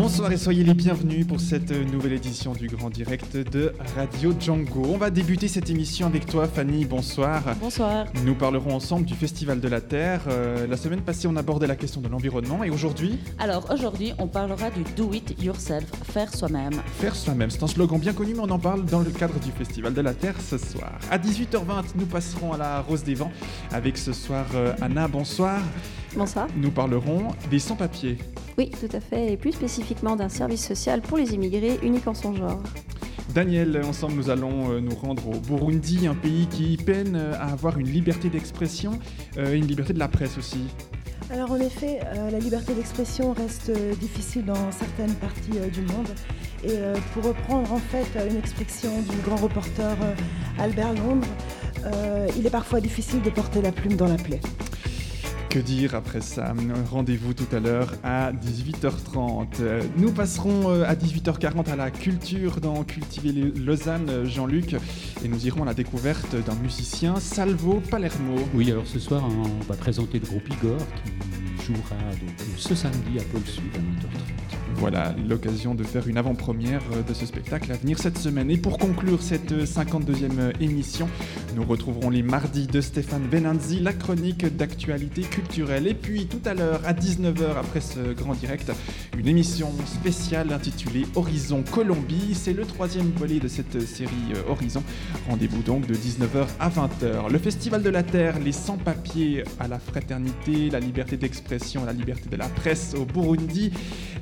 Bonsoir et soyez les bienvenus pour cette nouvelle édition du Grand Direct de Radio Django. On va débuter cette émission avec toi Fanny, bonsoir. Bonsoir. Nous parlerons ensemble du Festival de la Terre. Euh, la semaine passée on abordait la question de l'environnement et aujourd'hui? Alors aujourd'hui, on parlera du do it yourself, faire soi-même. Faire soi-même. C'est un slogan bien connu mais on en parle dans le cadre du Festival de la Terre ce soir. À 18h20 nous passerons à la Rose des Vents avec ce soir euh, Anna, bonsoir. Bonsoir. Nous parlerons des sans-papiers. Oui, tout à fait, et plus spécifiquement d'un service social pour les immigrés unique en son genre. Daniel, ensemble nous allons euh, nous rendre au Burundi, un pays qui peine euh, à avoir une liberté d'expression euh, et une liberté de la presse aussi. Alors en effet, la liberté d'expression reste difficile dans certaines parties du monde. Et pour reprendre en fait une expression du grand reporter Albert Londres, il est parfois difficile de porter la plume dans la plaie. Que dire après ça? Rendez-vous tout à l'heure à 18h30. Euh, Nous passerons euh, à 18h40 à la culture dans Cultiver Lausanne, euh, Jean-Luc, et nous irons à la découverte d'un musicien, Salvo Palermo. Oui, alors ce soir, on va présenter le groupe Igor qui jouera donc ce samedi à Pôle Sud à 20h30. Voilà l'occasion de faire une avant-première euh, de ce spectacle à venir cette semaine. Et pour conclure cette euh, 52e euh, émission, nous retrouverons les mardis de Stéphane Benanzi, la chronique d'actualité culturelle. Et puis tout à l'heure, à 19h après ce grand direct, une émission spéciale intitulée Horizon Colombie. C'est le troisième volet de cette série euh, Horizon. Rendez-vous donc de 19h à 20h. Le Festival de la Terre, les sans-papiers à la fraternité, la liberté d'expression, la liberté de la presse au Burundi,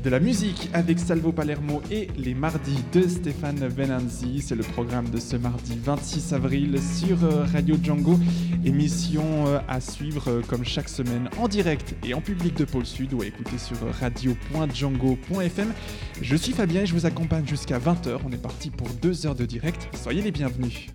de la musique avec Salvo Palermo et les mardis de Stéphane Benanzi. C'est le programme de ce mardi 26 avril sur euh, Radio Django. Émission euh, à suivre euh, comme chaque semaine en direct et en public de Pôle Sud ou à écouter sur radio.django.fm. Je suis Fabien et je vous accompagne jusqu'à 20h. On est parti pour deux heures de direct. Soyez les bienvenus.